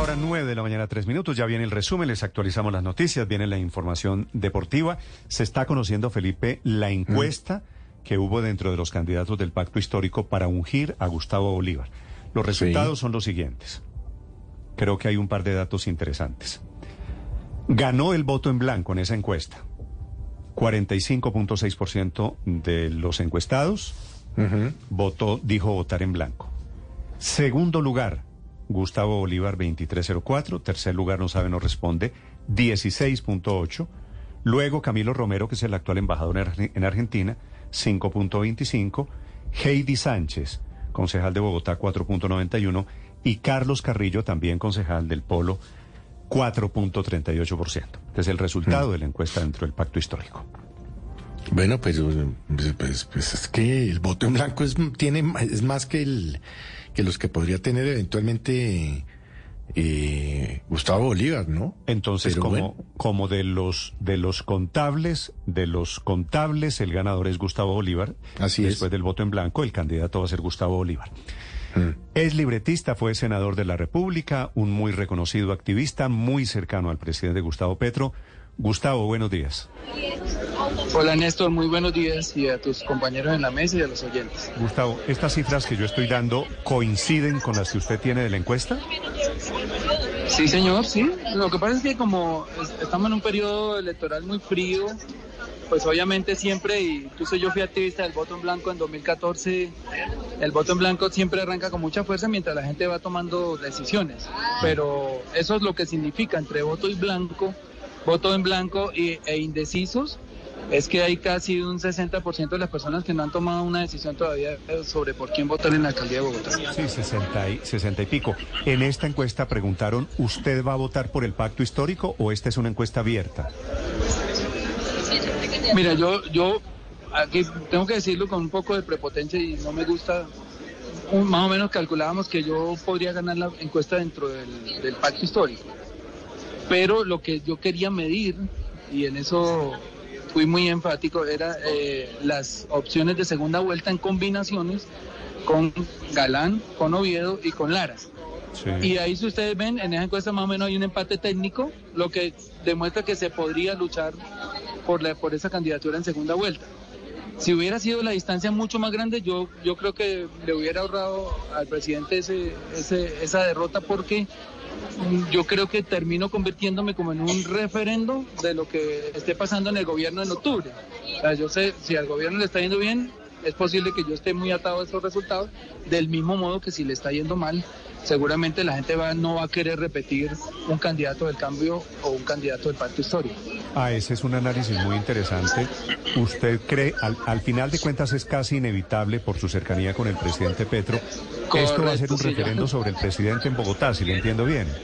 Ahora 9 de la mañana, tres minutos. Ya viene el resumen, les actualizamos las noticias, viene la información deportiva. Se está conociendo, Felipe, la encuesta que hubo dentro de los candidatos del pacto histórico para ungir a Gustavo Bolívar. Los resultados son los siguientes. Creo que hay un par de datos interesantes. Ganó el voto en blanco en esa encuesta. 45.6% de los encuestados votó, dijo votar en blanco. Segundo lugar, Gustavo Bolívar 2304. Tercer lugar, no sabe, no responde, 16.8. Luego Camilo Romero, que es el actual embajador en Argentina, 5.25. Heidi Sánchez, concejal de Bogotá, 4.91. Y Carlos Carrillo, también concejal del Polo, 4.38%. Este es el resultado mm. de la encuesta dentro del pacto histórico. Bueno, pues, pues, pues, pues, es que el voto en blanco es, tiene, es más que, el, que los que podría tener eventualmente eh, Gustavo Bolívar, ¿no? Entonces, como, como de los de los contables, de los contables, el ganador es Gustavo Bolívar. Así Después del voto en blanco, el candidato va a ser Gustavo Bolívar. Mm. Es libretista, fue senador de la República, un muy reconocido activista, muy cercano al presidente Gustavo Petro. Gustavo, buenos días. Hola Néstor, muy buenos días y a tus compañeros en la mesa y a los oyentes. Gustavo, ¿estas cifras que yo estoy dando coinciden con las que usted tiene de la encuesta? Sí, señor, sí. Lo que pasa es que como estamos en un periodo electoral muy frío, pues obviamente siempre, y incluso yo fui activista del voto en blanco en 2014, el voto en blanco siempre arranca con mucha fuerza mientras la gente va tomando decisiones. Pero eso es lo que significa entre voto y blanco voto en blanco e indecisos, es que hay casi un 60% de las personas que no han tomado una decisión todavía sobre por quién votar en la alcaldía de Bogotá. Sí, 60 y, 60 y pico. En esta encuesta preguntaron, ¿usted va a votar por el pacto histórico o esta es una encuesta abierta? Mira, yo, yo aquí tengo que decirlo con un poco de prepotencia y no me gusta. más o menos calculábamos que yo podría ganar la encuesta dentro del pacto histórico pero lo que yo quería medir, y en eso fui muy enfático, era eh, las opciones de segunda vuelta en combinaciones con Galán, con Oviedo y con Lara. Y ahí si ustedes ven, en esa encuesta más o menos hay un empate técnico, lo que demuestra que se podría luchar por, la, por esa candidatura en segunda vuelta. Si hubiera sido la distancia mucho más grande, yo, yo creo que le hubiera ahorrado al presidente ese, esa derrota porque yo creo que termino convirtiéndome como en un referendo de lo que esté pasando en el gobierno en octubre. yo sé, si al gobierno le está yendo bien, es posible que yo esté muy atado a esos resultados, del mismo modo que si le está yendo mal, seguramente la gente va, no va a querer repetir un candidato del cambio o un candidato del pacto histórico. Ah, ese es un análisis muy interesante. ¿Usted cree, al, al final de cuentas es casi inevitable por su cercanía con el presidente Petro, esto va a ser un referendo sobre el presidente en Bogotá, si le entiendo bien?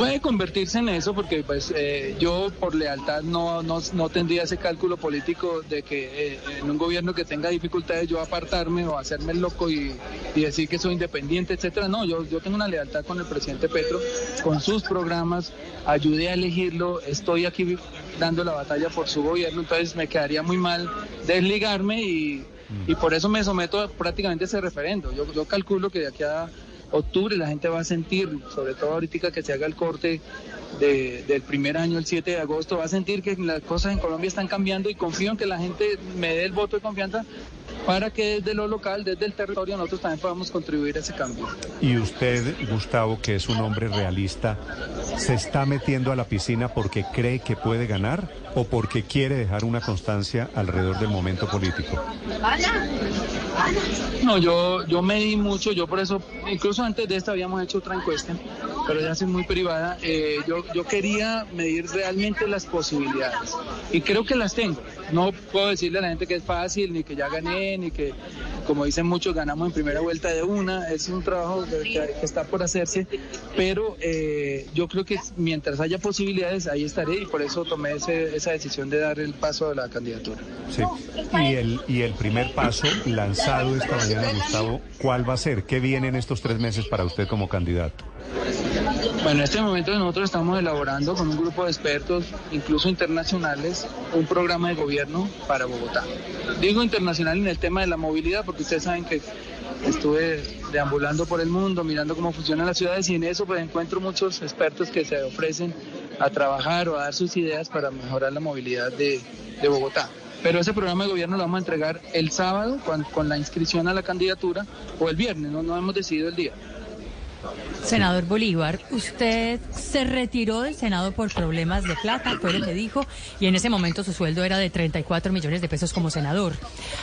Puede convertirse en eso porque pues eh, yo por lealtad no, no, tendría ese cálculo político de que eh, en un gobierno que tenga dificultades yo apartarme o hacerme loco y, decir que soy independiente, etcétera. No, yo, yo tengo una lealtad con el presidente Petro, con sus programas, ayudé a elegirlo, estoy aquí dando la batalla por su gobierno, entonces me quedaría muy mal desligarme y, y por eso me someto prácticamente a ese referendo. Yo calculo que de aquí a octubre la gente va a sentir, sobre todo ahorita que se haga el corte del primer año, el 7 de agosto, va a sentir que las cosas en Colombia están cambiando y confío en que la gente me dé el voto de confianza para que desde lo local, desde el territorio, nosotros también podamos contribuir a ese cambio. Y usted, Gustavo, que es un hombre realista, ¿se está metiendo a la piscina porque cree que puede ganar o porque quiere dejar una constancia alrededor del momento político? No, yo, yo medí mucho, yo por eso, incluso antes de esta habíamos hecho otra encuesta, pero ya es muy privada. Eh, yo, yo quería medir realmente las posibilidades y creo que las tengo. No puedo decirle a la gente que es fácil, ni que ya gané, ni que, como dicen muchos, ganamos en primera vuelta de una. Es un trabajo que, está por hacerse, pero eh, yo creo que mientras haya posibilidades, ahí estaré y por eso tomé esa decisión de dar el paso a la candidatura. Sí, y el, y el primer paso lanzado esta mañana, Gustavo, ¿cuál va a ser? ¿Qué viene en estos tres meses para usted como candidato? Bueno, en este momento nosotros estamos elaborando con un grupo de expertos, incluso internacionales, un programa de gobierno para Bogotá. Digo internacional en el tema de la movilidad porque ustedes saben que estuve deambulando por el mundo, mirando cómo funcionan las ciudades y en eso pues encuentro muchos expertos que se ofrecen a trabajar o a dar sus ideas para mejorar la movilidad de, Bogotá. Pero ese programa de gobierno lo vamos a entregar el sábado con, con la inscripción a la candidatura o el viernes, no, no hemos decidido el día. Senador Bolívar, usted se retiró del Senado por problemas de plata, fue lo que dijo, y en ese momento su sueldo era de 34 millones de pesos como senador.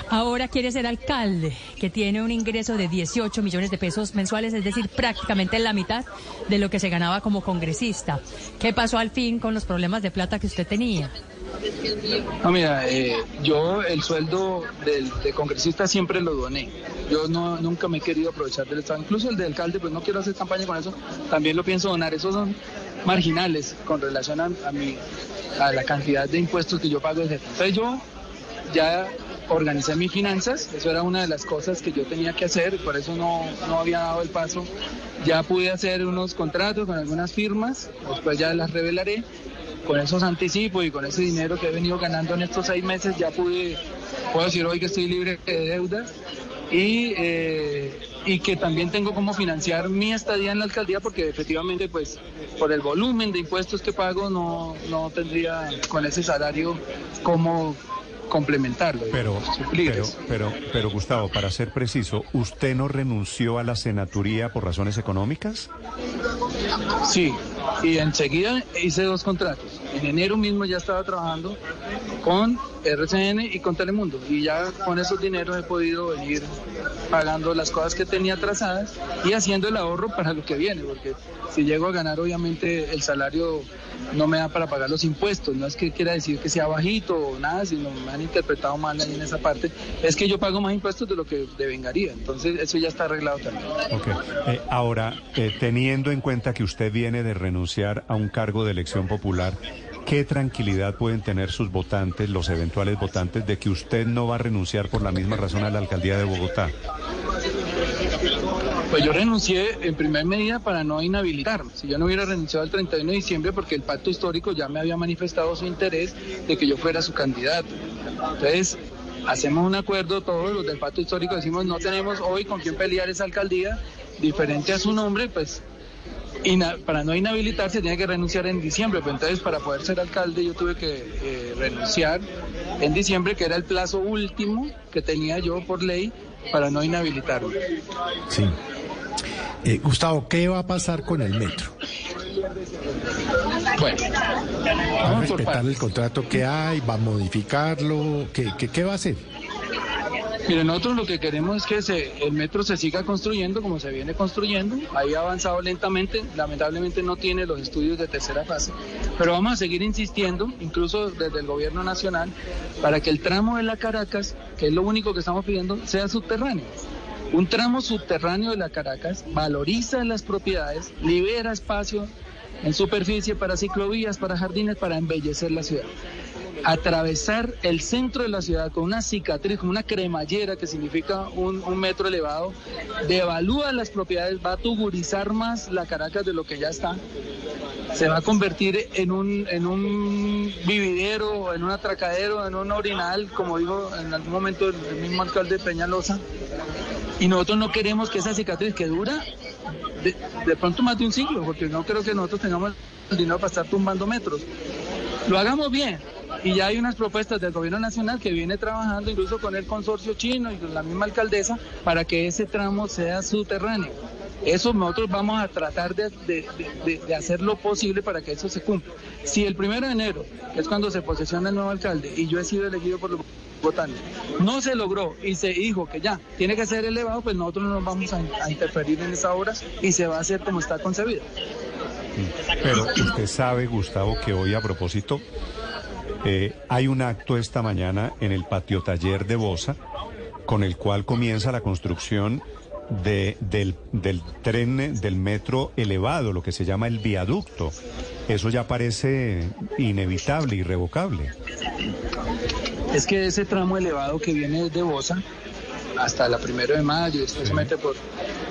Ahora quiere ser alcalde, que tiene un ingreso de 18 millones de pesos mensuales, es decir, prácticamente la mitad de lo que se ganaba como congresista. ¿Qué pasó al fin con los problemas de plata que usted tenía? No, mira, eh, yo el sueldo del, de congresista siempre lo doné. Yo no, nunca me he querido aprovechar del Estado. Incluso el de alcalde, pues no quiero hacer campaña con eso. También lo pienso donar. Esos son marginales con relación a, mi, a la cantidad de impuestos que yo pago. Entonces yo ya organicé mis finanzas. Eso era una de las cosas que yo tenía que hacer. Por eso no, no había dado el paso. Ya pude hacer unos contratos con algunas firmas. Después ya las revelaré con esos anticipos y con ese dinero que he venido ganando en estos seis meses, ya pude, puedo decir hoy que estoy libre de deudas y, eh, y que también tengo como financiar mi estadía en la alcaldía porque efectivamente pues por el volumen de impuestos que pago no, no tendría con ese salario como complementarlo. Pero, pero, pero, pero, Gustavo, para ser preciso, ¿usted no renunció a la senaturía por razones económicas? Sí, y enseguida hice dos contratos. En enero mismo ya estaba trabajando con RCN y con Telemundo y ya con esos dineros he podido venir pagando las cosas que tenía atrasadas y haciendo el ahorro para lo que viene, porque si llego a ganar obviamente el salario no me da para pagar los impuestos, no es que quiera decir que sea bajito o nada, sino me han interpretado mal ahí en esa parte, es que yo pago más impuestos de lo que devengaría, entonces eso ya está arreglado también. Okay. Eh, ahora, eh, teniendo en cuenta que usted viene de renunciar a un cargo de elección popular, ¿qué tranquilidad pueden tener sus votantes, los eventuales votantes, de que usted no va a renunciar por la misma razón a la alcaldía de Bogotá? Pues yo renuncié en primer medida para no inhabilitarme. Si yo no hubiera renunciado el 31 de diciembre porque el pacto histórico ya me había manifestado su interés de que yo fuera su candidato. Entonces, hacemos un acuerdo todos los del pacto histórico, decimos no tenemos hoy con quién pelear esa alcaldía, diferente a su nombre, pues para no inhabilitarse tiene que renunciar en diciembre. Pues entonces, para poder ser alcalde, yo tuve que eh, renunciar en diciembre, que era el plazo último que tenía yo por ley para no inhabilitarme. Sí. Eh, Gustavo, ¿qué va a pasar con el metro? Bueno, ¿Va a respetar el contrato que hay? ¿Va a modificarlo? ¿Qué, qué, qué va a hacer? Mire, nosotros lo que queremos es que el metro se siga construyendo como se viene construyendo. Ahí ha avanzado lentamente, lamentablemente no tiene los estudios de tercera fase, pero vamos a seguir insistiendo, incluso desde el gobierno nacional, para que el tramo de la Caracas, que es lo único que estamos pidiendo, sea subterráneo. Un tramo subterráneo de la Caracas valoriza las propiedades, libera espacio en superficie para ciclovías, para jardines, para embellecer la ciudad atravesar el centro de la ciudad con una cicatriz, con una cremallera que significa un, un, metro elevado, devalúa las propiedades, va a tuburizar más la Caracas de lo que ya está, se va a convertir en un, en un vividero, en un atracadero, en un orinal, como dijo en algún momento el mismo alcalde Peñalosa, y nosotros no queremos que esa cicatriz que dura de, de pronto más de un siglo, porque no creo que nosotros tengamos el dinero para estar tumbando metros. Lo hagamos bien, y ya hay unas propuestas del gobierno nacional que viene trabajando incluso con el consorcio chino y con la misma alcaldesa para que ese tramo sea subterráneo. Eso nosotros vamos a tratar de, de, de, hacer lo posible para que eso se cumpla. Si el primero de enero, que es cuando se posesiona el nuevo alcalde, y yo he sido elegido por los votantes, no se logró y se dijo que ya tiene que ser elevado, pues nosotros no nos vamos a, interferir en esa obra y se va a hacer como está concebida. Pero usted sabe, Gustavo, que hoy a propósito eh, hay un acto esta mañana en el patio taller de Bosa con el cual comienza la construcción de, del, del, tren, del metro elevado, lo que se llama el viaducto. Eso ya parece inevitable, irrevocable. Es que ese tramo elevado que viene desde Bosa hasta la primero de mayo, después se mete por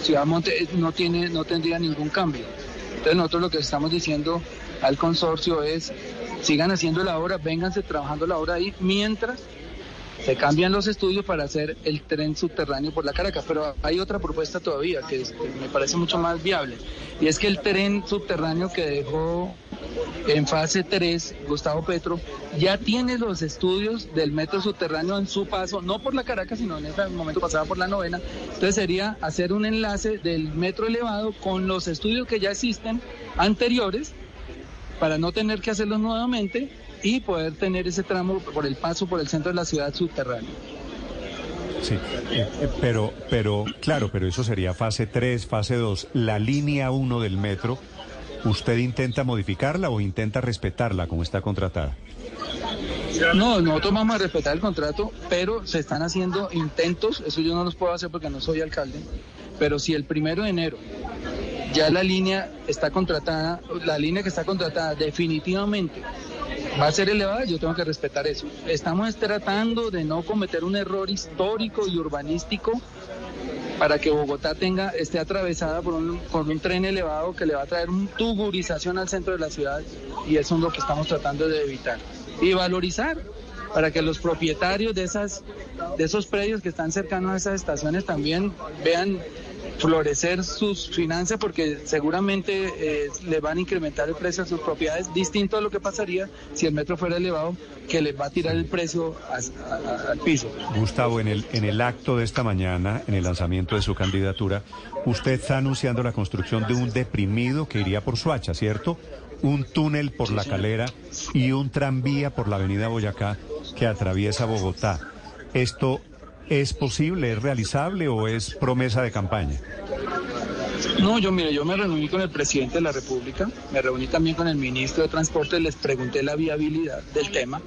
Ciudad Monte, no, tiene, no tendría ningún cambio. Entonces nosotros lo que estamos diciendo al consorcio es sigan haciendo la obra, vénganse trabajando la obra ahí, mientras se cambian los estudios para hacer el tren subterráneo por la Caracas. Pero hay otra propuesta todavía que, me parece mucho más viable. Y es que el tren subterráneo que dejó en fase 3 Gustavo Petro ya tiene los estudios del metro subterráneo en su paso, no por la Caracas, sino en ese momento pasaba por la novena. Entonces sería hacer un enlace del metro elevado con los estudios que ya existen anteriores para no tener que hacerlos nuevamente y poder tener ese tramo por el paso por el centro de la ciudad subterráneo. Sí, eh, eh, pero, pero, claro, pero eso sería fase 3, fase 2. La línea 1 del metro, ¿usted intenta modificarla o intenta respetarla como está contratada? No, nosotros vamos a respetar el contrato, pero se están haciendo intentos, eso yo no los puedo hacer porque no soy alcalde, pero si el primero de enero ya la línea está contratada, la línea que está contratada definitivamente va a ser elevada, yo tengo que respetar eso. Estamos tratando de no cometer un error histórico y urbanístico para que Bogotá tenga, esté atravesada por un, un tren elevado que le va a traer una tuburización al centro de la ciudad y eso es lo que estamos tratando de evitar. Y valorizar para que los propietarios de esos predios que están cercanos a esas estaciones también vean florecer sus finanzas porque seguramente eh, le van a incrementar el precio a sus propiedades, distinto a lo que pasaría si el metro fuera elevado, que les va a tirar el precio al piso. Gustavo, en el, en el acto de esta mañana, en el lanzamiento de su candidatura, usted está anunciando la construcción de un deprimido que iría por Suacha, ¿cierto? Un túnel por la calera y un tranvía por la avenida Boyacá que atraviesa Bogotá. Esto ¿Es posible, es realizable o es promesa de campaña? No, yo mire, yo me reuní con el presidente de la República, me reuní también con el ministro de Transporte, les pregunté la viabilidad del tema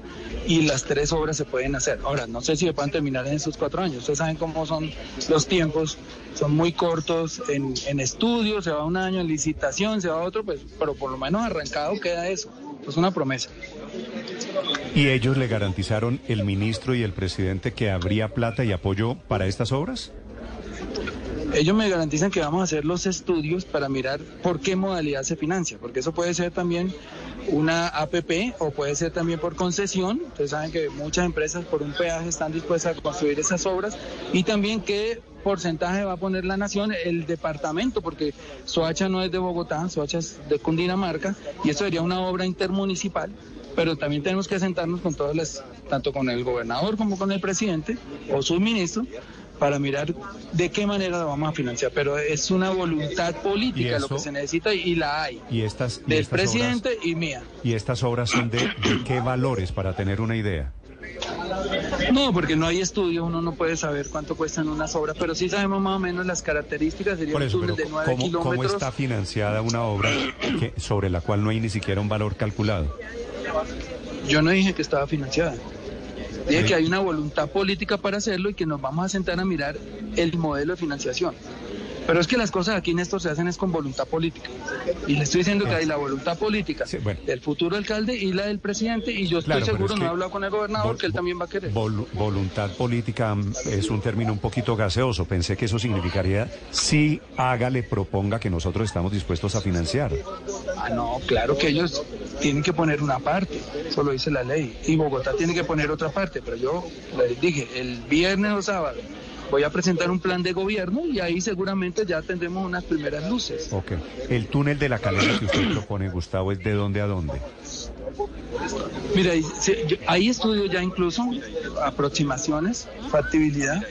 y las tres obras se pueden hacer. Ahora, no sé si se pueden terminar en estos cuatro años. Ustedes saben cómo son los tiempos, son muy cortos en, en estudio, se va un año en licitación, se va otro, pues, pero por lo menos arrancado queda eso. Es una promesa. ¿Y ellos le garantizaron el ministro y el presidente que habría plata y apoyo para estas obras? Ellos me garantizan que vamos a hacer los estudios para mirar por qué modalidad se financia, porque eso puede ser también una APP o puede ser también por concesión. Ustedes saben que muchas empresas por un peaje están dispuestas a construir esas obras y también qué porcentaje va a poner la nación, el departamento, porque Soacha no es de Bogotá, Soacha es de Cundinamarca y eso sería una obra intermunicipal pero también tenemos que sentarnos con todas las, tanto con el gobernador como con el presidente o su ministro, para mirar de qué manera lo vamos a financiar. Pero es una voluntad política lo que se necesita y la hay. ¿Y estas, del presidente y mía. ¿Y estas obras son de, qué valores para tener una idea? No, porque no hay estudio, uno no puede saber cuánto cuestan unas obras, pero sí sabemos más o menos las características. Sería un túnel de 9 ¿cómo, kilómetros. ¿Cómo está financiada una obra que, sobre la cual no hay ni siquiera un valor calculado? Yo no dije que estaba financiada. Dije que hay una voluntad política para hacerlo y que nos vamos a sentar a mirar el modelo de financiación. Pero es que las cosas aquí en esto se hacen es con voluntad política. Y le estoy diciendo que hay la voluntad política del futuro alcalde y la del presidente. Y yo estoy seguro, no he hablado con el gobernador, que él también va a querer. voluntad política mm, es un término un poquito gaseoso. Pensé que eso significaría sí, hágale, proponga que nosotros estamos dispuestos a financiar. Ah, no, claro que ellos tienen que poner una parte, eso lo dice la ley. Y Bogotá tiene que poner otra parte. Pero yo les dije, el viernes o sábado voy a presentar un plan de gobierno y ahí seguramente ya tendremos unas primeras luces. Ok. El túnel de la calera que usted propone, Gustavo, ¿es de dónde a dónde? Mira, hay estudios ya incluso, aproximaciones, factibilidad,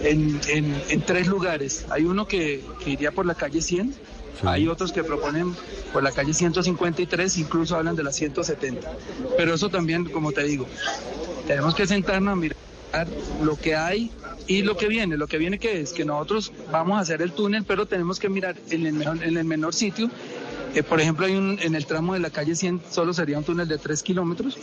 en, en, tres lugares. Hay uno que, iría por la calle 100, hay otros que proponen por la calle 153, incluso hablan de la 170. Pero eso también, como te digo, tenemos que sentarnos a mirar lo que hay y lo que viene. Lo que viene que es que nosotros vamos a hacer el túnel, pero tenemos que mirar en el, en el menor sitio. Eh, por ejemplo, hay un, en el tramo de la calle 100 solo sería un túnel de 3 kilómetros,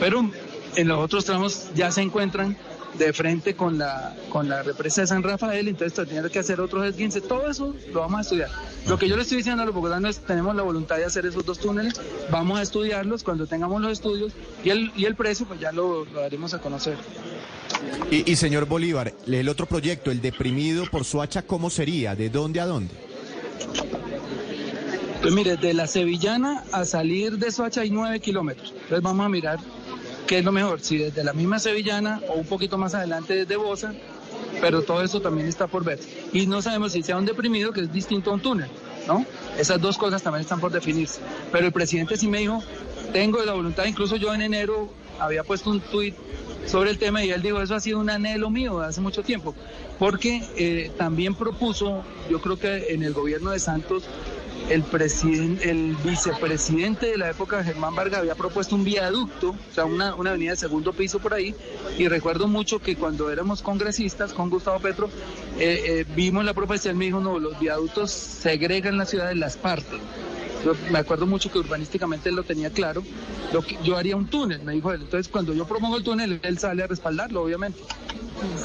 pero en los otros tramos ya se encuentran de frente con la, con la represa de San Rafael, entonces tendría que hacer otros esguinces, todo eso lo vamos a estudiar. Lo que yo le estoy diciendo a los bogotanos es tenemos la voluntad de hacer esos dos túneles, vamos a estudiarlos, cuando tengamos los estudios y el, y el precio pues ya lo, lo daremos a conocer. Y, señor Bolívar, el otro proyecto, el deprimido por Suacha, ¿cómo sería? ¿De dónde a dónde? Pues mire, de la Sevillana a salir de Soacha hay nueve kilómetros. Entonces vamos a mirar qué es lo mejor, si desde la misma Sevillana o un poquito más adelante desde Bosa, pero todo eso también está por ver. Y no sabemos si sea un deprimido, que es distinto a un túnel, ¿no? Esas dos cosas también están por definirse. Pero el presidente sí me dijo, tengo la voluntad, incluso yo en enero había puesto un tuit sobre el tema y él dijo, eso ha sido un anhelo mío hace mucho tiempo, porque eh, también propuso, yo creo que en el gobierno de Santos, el, presidente, el vicepresidente de la época, Germán Vargas, había propuesto un viaducto, o sea, una, una avenida de segundo piso por ahí, y recuerdo mucho que cuando éramos congresistas con Gustavo Petro, eh, eh, vimos la propuesta y él me dijo, no, los viaductos segregan la ciudad de las partes. Yo me acuerdo mucho que urbanísticamente él lo tenía claro. Lo que, yo haría un túnel, me dijo él. Entonces, cuando yo propongo el túnel, él sale a respaldarlo, obviamente.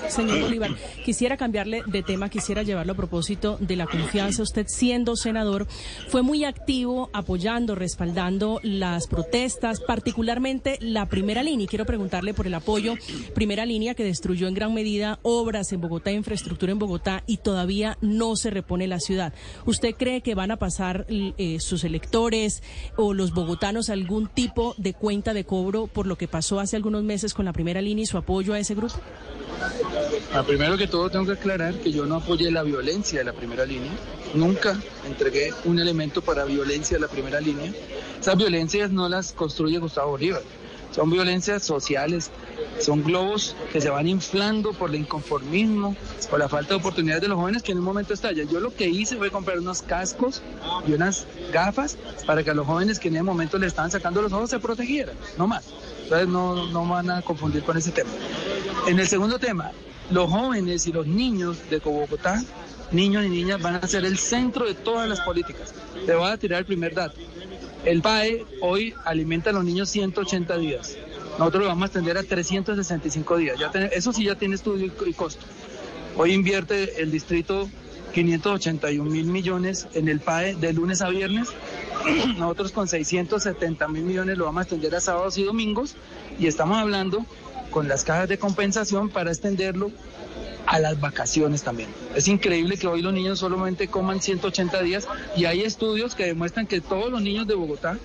Señor Bolívar, quisiera cambiarle de tema, quisiera llevarlo a propósito de la confianza. Usted siendo senador fue muy activo apoyando, respaldando las protestas, particularmente la primera línea. Y quiero preguntarle por el apoyo, primera línea que destruyó en gran medida obras en Bogotá, infraestructura en Bogotá y todavía no se repone la ciudad. ¿Usted cree que van a pasar eh, sus electores o los bogotanos algún tipo de cuenta de cobro por lo que pasó hace algunos meses con la primera línea y su apoyo a ese grupo? Ah, primero que todo tengo que aclarar que yo no apoyé la violencia de la primera línea. Nunca entregué un elemento para violencia de la primera línea. Esas violencias no las construye Gustavo Bolívar. Son violencias sociales, son globos que se van inflando por el inconformismo, por la falta de oportunidades de los jóvenes que en un momento estallan. Yo lo que hice fue comprar unos cascos y unas gafas para que a los jóvenes que en ese momento le estaban sacando los ojos se protegieran, no más. Entonces no, no van a confundir con ese tema. En el segundo tema, los jóvenes y los niños de Bogotá, niños y niñas, van a ser el centro de todas las políticas. Te voy a tirar el primer dato. El PAE hoy alimenta a los niños 180 días. Nosotros lo vamos a extender a 365 días. Ya eso sí ya tiene estudio y costo. Hoy invierte el distrito 581 mil millones en el PAE de lunes a viernes. Nosotros con 670 mil millones lo vamos a extender a sábados y domingos. Y estamos hablando con las cajas de compensación para extenderlo a las vacaciones también. Es increíble que hoy los niños solamente coman 180 días y hay estudios que demuestran que todos los niños de Bogotá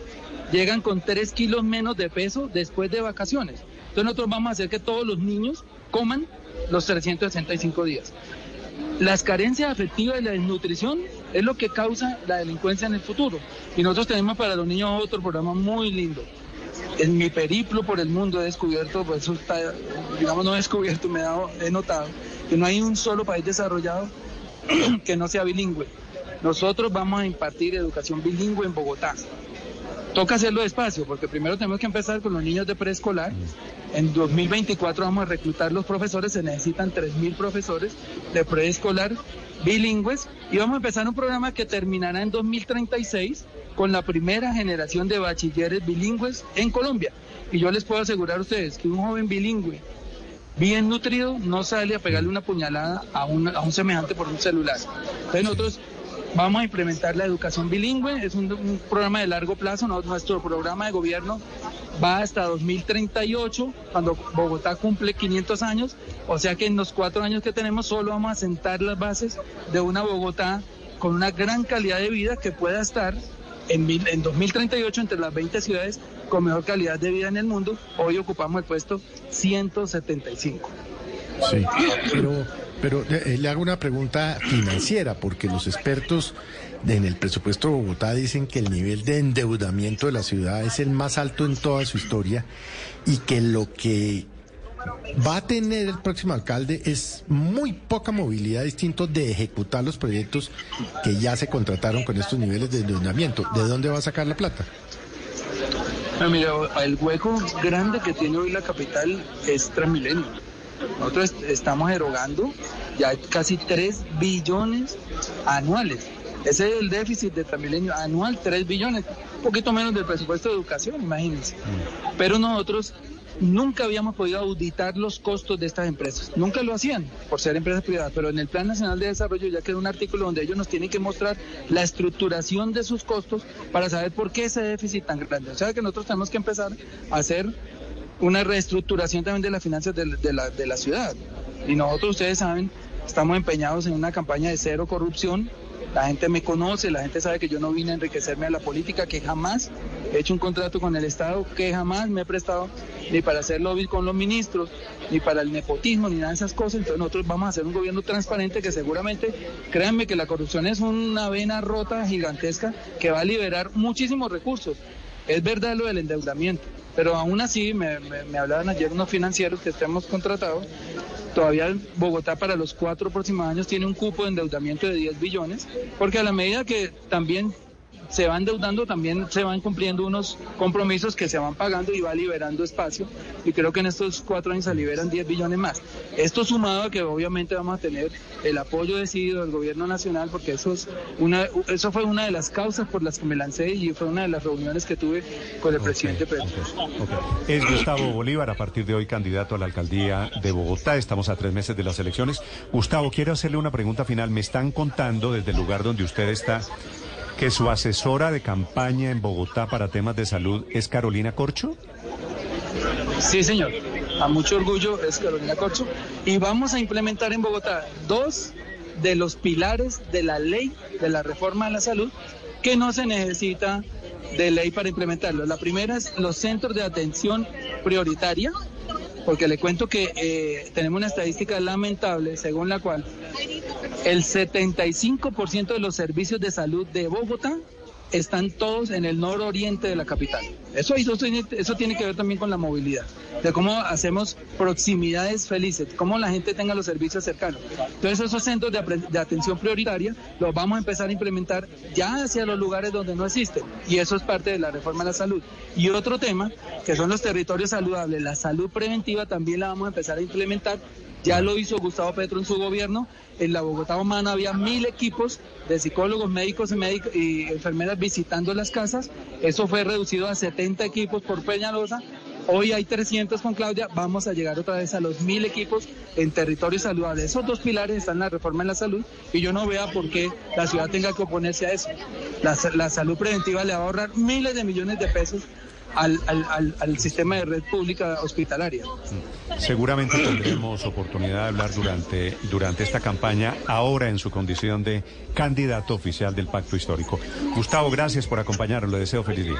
llegan con 3 kilos menos de peso después de vacaciones. Entonces nosotros vamos a hacer que todos los niños coman los 365 días. Las carencias afectivas y la desnutrición es lo que causa la delincuencia en el futuro. Y nosotros tenemos para los niños otro programa muy lindo. En mi periplo por el mundo he descubierto, pues eso está, digamos no he descubierto, me he, dado, he notado que no hay un solo país desarrollado que no sea bilingüe. Nosotros vamos a impartir educación bilingüe en Bogotá. Toca hacerlo despacio, porque primero tenemos que empezar con los niños de preescolar. En 2024 vamos a reclutar los profesores, se necesitan 3.000 profesores de preescolar bilingües y vamos a empezar un programa que terminará en 2036 con la primera generación de bachilleres bilingües en Colombia. Y yo les puedo asegurar a ustedes que un joven bilingüe bien nutrido no sale a pegarle una puñalada a un, a un semejante por un celular. Entonces nosotros vamos a implementar la educación bilingüe, es un, programa de largo plazo, nuestro programa de gobierno va hasta 2038, cuando Bogotá cumple 500 años, o sea que en los cuatro años que tenemos solo vamos a sentar las bases de una Bogotá con una gran calidad de vida que pueda estar en, en 2038 entre las 20 ciudades con mejor calidad de vida en el mundo. Hoy ocupamos el puesto 175. Sí, pero, pero eh, le hago una pregunta financiera, porque los expertos en el presupuesto de Bogotá dicen que el nivel de endeudamiento de la ciudad es el más alto en toda su historia y que lo que va a tener el próximo alcalde es muy poca movilidad distinto de ejecutar los proyectos que ya se contrataron con estos niveles de endeudamiento. ¿De dónde va a sacar la plata? No, mira, el hueco grande que tiene hoy la capital es Transmilenio. Nosotros estamos erogando ya casi 3 billones anuales. Ese es el déficit de Transmilenio anual, 3 billones, un poquito menos del presupuesto de educación, imagínense. Pero nosotros nunca habíamos podido auditar los costos de estas empresas. Nunca lo hacían por ser empresas privadas, pero en el Plan Nacional de Desarrollo ya queda un artículo donde ellos nos tienen que mostrar la estructuración de sus costos para saber por qué ese déficit tan grande. O sea que nosotros tenemos que empezar a hacer una reestructuración también de las finanzas de, la, de la ciudad. Y nosotros, ustedes saben, estamos empeñados en una campaña de cero corrupción La gente me conoce, la gente sabe que yo no vine a enriquecerme a la política, que jamás he hecho un contrato con el Estado, que jamás me he prestado ni para hacer lobby con los ministros, ni para el nepotismo, ni nada de esas cosas. Entonces nosotros vamos a hacer un gobierno transparente que seguramente, créanme que la corrupción es una vena rota gigantesca que va a liberar muchísimos recursos. Es verdad lo del endeudamiento, pero aún así me, me, hablaban ayer unos financieros que estemos contratados. Todavía Bogotá para los cuatro próximos años tiene un cupo de endeudamiento de 10 billones, porque a la medida que también se van endeudando, también se van cumpliendo unos compromisos que se van pagando y va liberando espacio. Y creo que en estos cuatro años se liberan 10 billones más. Esto sumado a que obviamente vamos a tener el apoyo decidido del gobierno nacional, porque eso, es una, eso fue una de las causas por las que me lancé y fue una de las reuniones que tuve con el presidente Petro. Es Gustavo Bolívar, a partir de hoy candidato a la alcaldía de Bogotá. Estamos a tres meses de las elecciones. Gustavo, quiero hacerle una pregunta final. Me están contando desde el lugar donde usted está que su asesora de campaña en Bogotá para temas de salud es Carolina Corcho? Sí, señor. A mucho orgullo es Carolina Corcho. Y vamos a implementar en Bogotá dos de los pilares de la ley de la reforma a la salud que no se necesita de ley para implementarlo. La primera es los centros de atención prioritaria, porque le cuento que eh, tenemos una estadística lamentable según la cual el 75% de los servicios de salud de Bogotá están todos en el nororiente de la capital. Eso, eso, tiene que ver también con la movilidad, de cómo hacemos proximidades felices, cómo la gente tenga los servicios cercanos. Entonces esos centros de, de, atención prioritaria los vamos a empezar a implementar ya hacia los lugares donde no existen y eso es parte de la reforma de la salud. Y otro tema, que son los territorios saludables, la salud preventiva también la vamos a empezar a implementar ya lo hizo Gustavo Petro en su gobierno. En la Bogotá Humana había mil equipos de psicólogos, médicos y, enfermeras visitando las casas. Eso fue reducido a 70 equipos por Peñalosa. Hoy hay 300 con Claudia, vamos a llegar otra vez a los mil equipos en territorio saludable. Esos dos pilares están en la reforma en la salud y yo no vea por qué la ciudad tenga que oponerse a eso. La, la salud preventiva le va a ahorrar miles de millones de pesos al, al, al, sistema de red pública hospitalaria. Seguramente tendremos oportunidad de hablar durante, durante esta campaña, ahora en su condición de candidato oficial del Pacto Histórico. Gustavo, gracias por acompañarnos. Le deseo feliz día.